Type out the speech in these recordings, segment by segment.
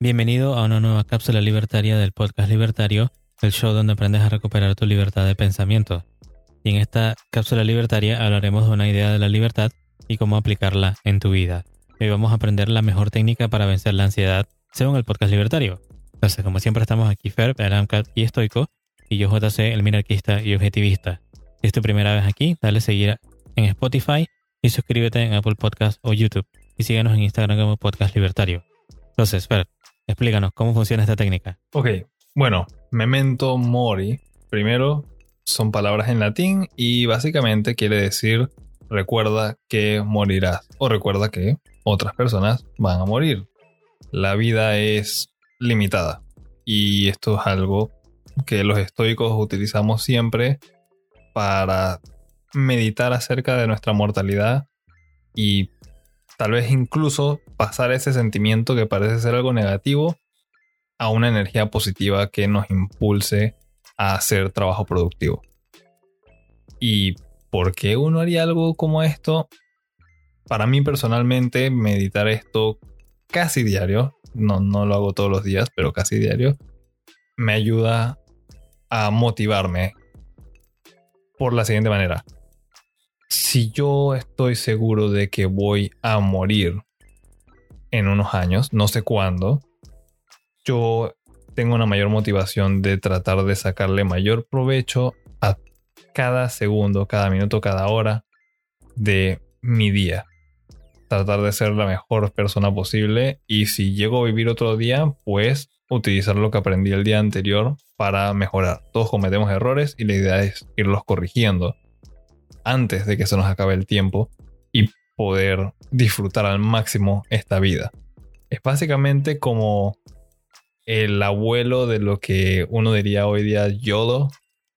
Bienvenido a una nueva cápsula libertaria del podcast libertario, el show donde aprendes a recuperar tu libertad de pensamiento. Y en esta cápsula libertaria hablaremos de una idea de la libertad y cómo aplicarla en tu vida. Hoy vamos a aprender la mejor técnica para vencer la ansiedad según el podcast libertario. Entonces, como siempre estamos aquí Fer, Aramcat y Estoico, y yo JC, el minarquista y objetivista. Si es tu primera vez aquí, dale seguir en Spotify y suscríbete en Apple Podcast o YouTube. Y síguenos en Instagram como Podcast Libertario. Entonces, Fer, explícanos cómo funciona esta técnica. Ok, bueno, memento mori. Primero, son palabras en latín y básicamente quiere decir recuerda que morirás o recuerda que otras personas van a morir. La vida es limitada y esto es algo que los estoicos utilizamos siempre para meditar acerca de nuestra mortalidad y tal vez incluso pasar ese sentimiento que parece ser algo negativo a una energía positiva que nos impulse a hacer trabajo productivo. ¿Y por qué uno haría algo como esto? Para mí personalmente, meditar esto casi diario, no, no lo hago todos los días, pero casi diario, me ayuda a motivarme por la siguiente manera. Si yo estoy seguro de que voy a morir en unos años, no sé cuándo, yo tengo una mayor motivación de tratar de sacarle mayor provecho a cada segundo, cada minuto, cada hora de mi día. Tratar de ser la mejor persona posible y si llego a vivir otro día, pues utilizar lo que aprendí el día anterior para mejorar. Todos cometemos errores y la idea es irlos corrigiendo antes de que se nos acabe el tiempo y poder disfrutar al máximo esta vida. Es básicamente como el abuelo de lo que uno diría hoy día YOLO,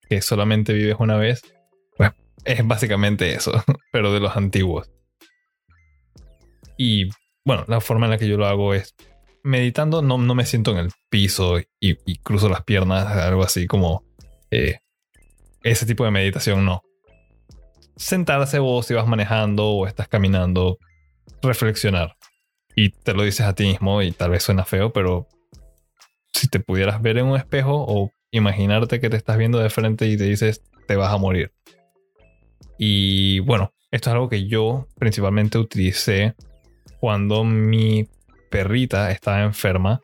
que solamente vives una vez. Pues es básicamente eso, pero de los antiguos. Y bueno, la forma en la que yo lo hago es meditando, no, no me siento en el piso y, cruzo las piernas, algo así como eh, ese tipo de meditación, no. Sentarse vos si vas manejando o estás caminando, reflexionar. Y te lo dices a ti mismo y tal vez suena feo, pero si te pudieras ver en un espejo o imaginarte que te estás viendo de frente y te dices te vas a morir. Y bueno, esto es algo que yo principalmente utilicé cuando mi perrita estaba enferma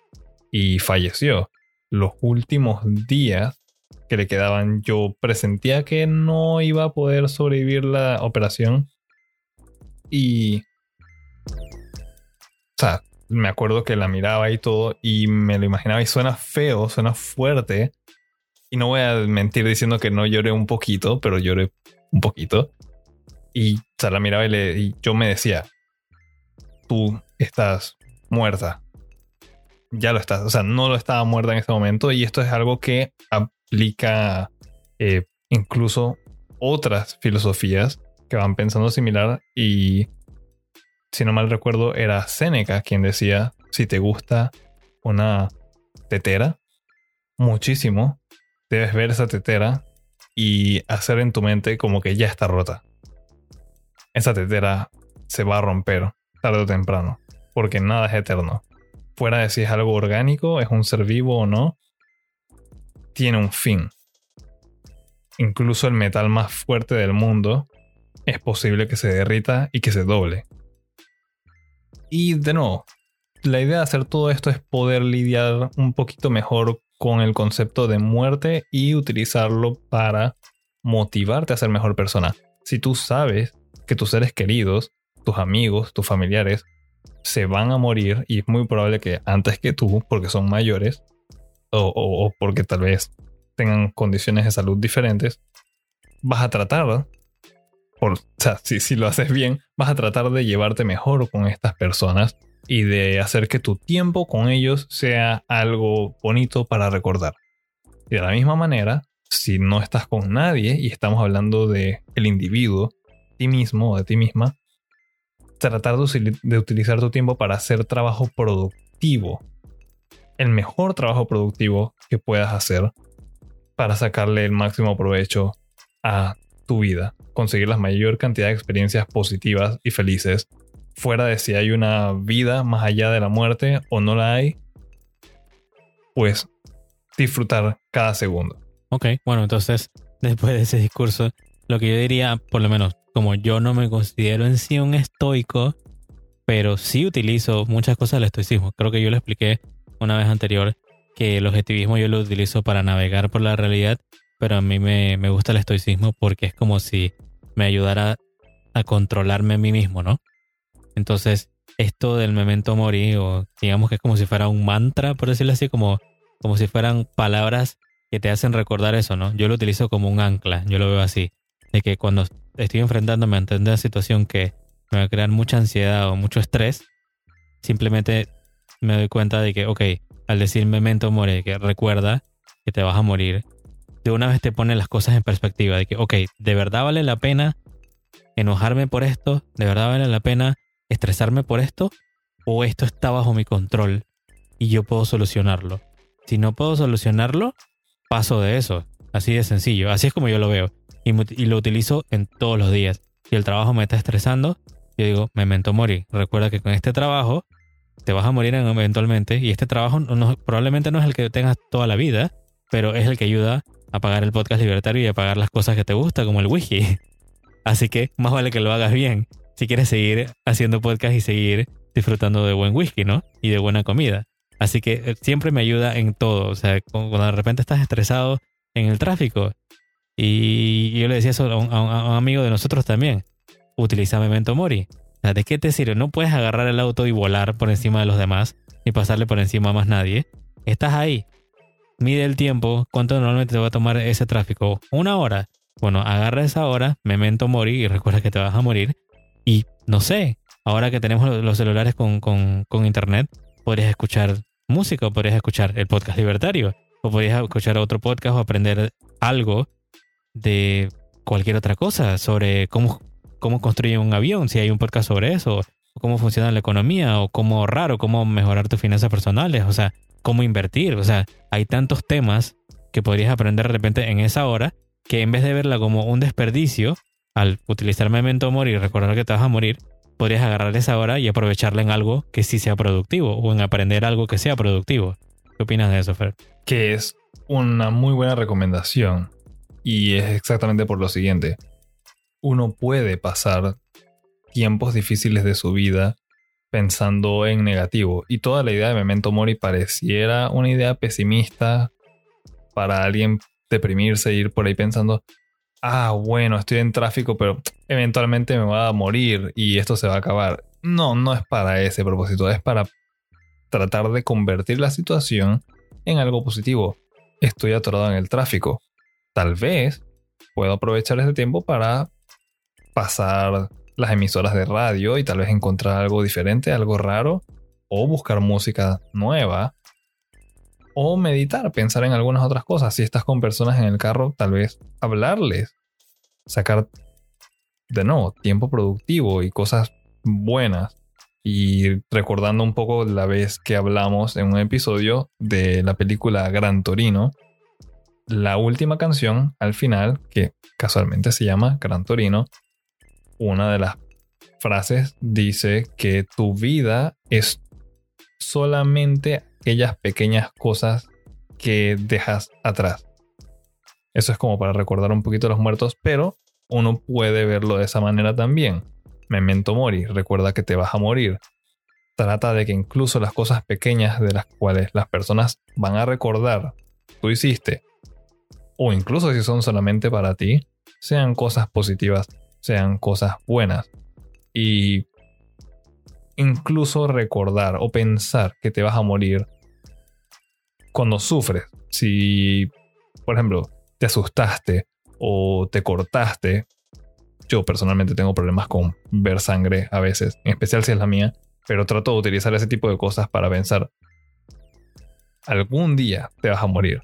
y falleció. Los últimos días que le quedaban, yo presentía que no iba a poder sobrevivir la operación. Y... O sea, me acuerdo que la miraba y todo y me lo imaginaba y suena feo, suena fuerte. Y no voy a mentir diciendo que no lloré un poquito, pero lloré un poquito. Y o la miraba y yo me decía, tú estás muerta. Ya lo estás, o sea, no lo estaba muerta en este momento y esto es algo que aplica eh, incluso otras filosofías que van pensando similar y si no mal recuerdo era Séneca quien decía si te gusta una tetera muchísimo debes ver esa tetera y hacer en tu mente como que ya está rota esa tetera se va a romper tarde o temprano porque nada es eterno. Fuera de si es algo orgánico, es un ser vivo o no, tiene un fin. Incluso el metal más fuerte del mundo es posible que se derrita y que se doble. Y de nuevo, la idea de hacer todo esto es poder lidiar un poquito mejor con el concepto de muerte y utilizarlo para motivarte a ser mejor persona. Si tú sabes que tus seres queridos, tus amigos, tus familiares se van a morir y es muy probable que antes que tú, porque son mayores o, porque tal vez tengan condiciones de salud diferentes, vas a tratar, por, o sea, si, si lo haces bien, vas a tratar de llevarte mejor con estas personas y de hacer que tu tiempo con ellos sea algo bonito para recordar. Y de la misma manera, si no estás con nadie y estamos hablando de el individuo, ti mismo o de ti misma, tratar de, utilizar tu tiempo para hacer trabajo productivo. El mejor trabajo productivo que puedas hacer para sacarle el máximo provecho a tu vida. Conseguir la mayor cantidad de experiencias positivas y felices fuera de si hay una vida más allá de la muerte o no la hay, pues disfrutar cada segundo. Ok, bueno, entonces, después de ese discurso, lo que yo diría, por lo menos, como yo no me considero en sí un estoico, pero sí utilizo muchas cosas del estoicismo. Creo que yo lo expliqué una vez anterior, que el objetivismo yo lo utilizo para navegar por la realidad, pero a mí me, me gusta el estoicismo porque es como si me ayudara a controlarme a mí mismo, ¿no? Entonces, esto del memento mori, o digamos que es como si fuera un mantra, por decirlo así, como, como si fueran palabras que te hacen recordar eso, ¿no? Yo lo utilizo como un ancla, yo lo veo así, de que cuando estoy enfrentándome a una situación que me va a crear mucha ansiedad o mucho estrés, simplemente me doy cuenta de que, ok, al decir memento mori, que recuerda que te vas a morir, de una vez te pone las cosas en perspectiva, de que, ok, ¿de verdad vale la pena enojarme por esto? ¿De verdad vale la pena estresarme por esto? ¿O esto está bajo mi control y yo puedo solucionarlo? Si no puedo solucionarlo, paso de eso. Así de sencillo. Así es como yo lo veo. Y, lo utilizo en todos los días. Si el trabajo me está estresando, yo digo, memento mori. Recuerda que con este trabajo te vas a morir eventualmente. Y este trabajo probablemente no es el que tengas toda la vida, pero es el que ayuda a pagar el podcast libertario y a pagar las cosas que te gustan, como el whisky. Así que más vale que lo hagas bien si quieres seguir haciendo podcast y seguir disfrutando de buen whisky, ¿no? Y de buena comida. Así que eh, siempre me ayuda en todo. O sea, cuando de repente estás estresado en el tráfico. Y yo le decía eso a un, amigo de nosotros también. Utiliza Memento Mori. ¿de qué te sirve? No puedes agarrar el auto y volar por encima de los demás, ni pasarle por encima a más nadie. Estás ahí. Mide el tiempo. ¿Cuánto normalmente te va a tomar ese tráfico? ¿Una hora? Bueno, agarra esa hora, Memento Mori, y recuerda que te vas a morir. Y no sé, ahora que tenemos los celulares con, con, con internet, podrías escuchar música o podrías escuchar el podcast libertario o podrías escuchar otro podcast o aprender algo de cualquier otra cosa sobre cómo, cómo construir un avión, si hay un podcast sobre eso, o cómo funciona la economía, o cómo ahorrar, o cómo mejorar tus finanzas personales, o sea, cómo invertir. O sea, hay tantos temas que podrías aprender de repente en esa hora que en vez de verla como un desperdicio, al utilizar Memento Mori y recordar que te vas a morir, podrías agarrar esa hora y aprovecharla en algo que sí sea productivo o en aprender algo que sea productivo. ¿Qué opinas de eso, Fer? Que es una muy buena recomendación y es exactamente por lo siguiente. Uno puede pasar tiempos difíciles de su vida pensando en negativo y toda la idea de Memento Mori pareciera una idea pesimista para alguien deprimirse e ir por ahí pensando, ah, bueno, estoy en tráfico, pero eventualmente me va a morir y esto se va a acabar. No, no es para ese propósito, es para tratar de convertir la situación en algo positivo. Estoy atorado en el tráfico. Tal vez puedo aprovechar ese tiempo para pasar las emisoras de radio y tal vez encontrar algo diferente, algo raro, o buscar música nueva, o meditar, pensar en algunas otras cosas. Si estás con personas en el carro, tal vez hablarles, sacar de nuevo tiempo productivo y cosas buenas. Y recordando un poco la vez que hablamos en un episodio de la película Gran Torino, la última canción al final, que casualmente se llama Gran Torino, una de las frases dice que tu vida es solamente aquellas pequeñas cosas que dejas atrás. Eso es como para recordar un poquito a los muertos, pero uno puede verlo de esa manera también. Memento mori, recuerda que te vas a morir. Trata de que incluso las cosas pequeñas de las cuales las personas van a recordar tú hiciste, o incluso si son solamente para ti, sean cosas positivas, sean cosas buenas. Y incluso recordar o pensar que te vas a morir cuando sufres. Si, por ejemplo, te asustaste o te cortaste. Yo personalmente tengo problemas con ver sangre a veces, en especial si es la mía, pero trato de utilizar ese tipo de cosas para pensar, algún día te vas a morir.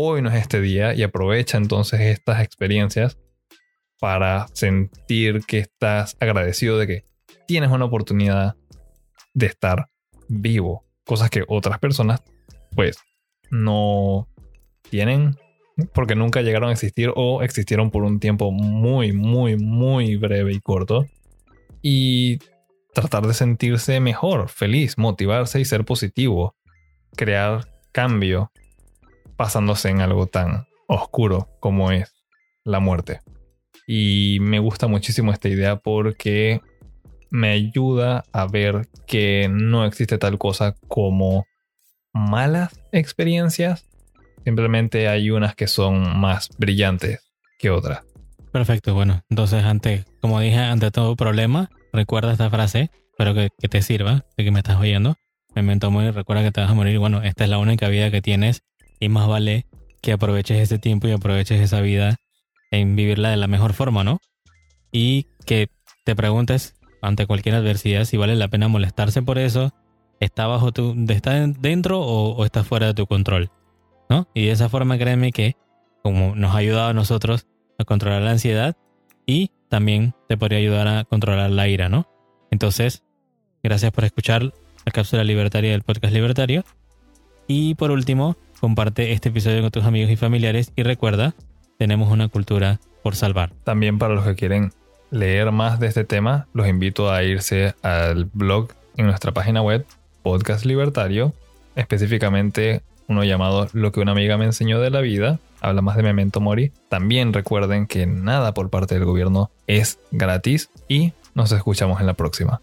Hoy no es este día y aprovecha entonces estas experiencias para sentir que estás agradecido de que tienes una oportunidad de estar vivo. Cosas que otras personas pues no tienen porque nunca llegaron a existir o existieron por un tiempo muy, muy, muy breve y corto. Y tratar de sentirse mejor, feliz, motivarse y ser positivo, crear cambio, pasándose en algo tan oscuro como es la muerte. Y me gusta muchísimo esta idea porque me ayuda a ver que no existe tal cosa como malas experiencias. Simplemente hay unas que son más brillantes que otras. Perfecto, bueno, entonces ante, como dije, ante todo problema, recuerda esta frase, espero que, te sirva, de que me estás oyendo. Memento muy, recuerda que te vas a morir, bueno, esta es la única vida que tienes y más vale que aproveches ese tiempo y aproveches esa vida en vivirla de la mejor forma, ¿no? Y que te preguntes ante cualquier adversidad si vale la pena molestarse por eso, está bajo tu, está dentro o, está fuera de tu control, ¿no? Y de esa forma créeme que como nos ha ayudado a nosotros a controlar la ansiedad y también te podría ayudar a controlar la ira, ¿no? Entonces, gracias por escuchar la cápsula libertaria del podcast libertario. Y por último, comparte este episodio con tus amigos y familiares y recuerda, tenemos una cultura por salvar. También para los que quieren leer más de este tema, los invito a irse al blog en nuestra página web, Podcast Libertario, específicamente uno llamado Lo que una amiga me enseñó de la vida, habla más de Memento Mori. También recuerden que nada por parte del gobierno es gratis y nos escuchamos en la próxima.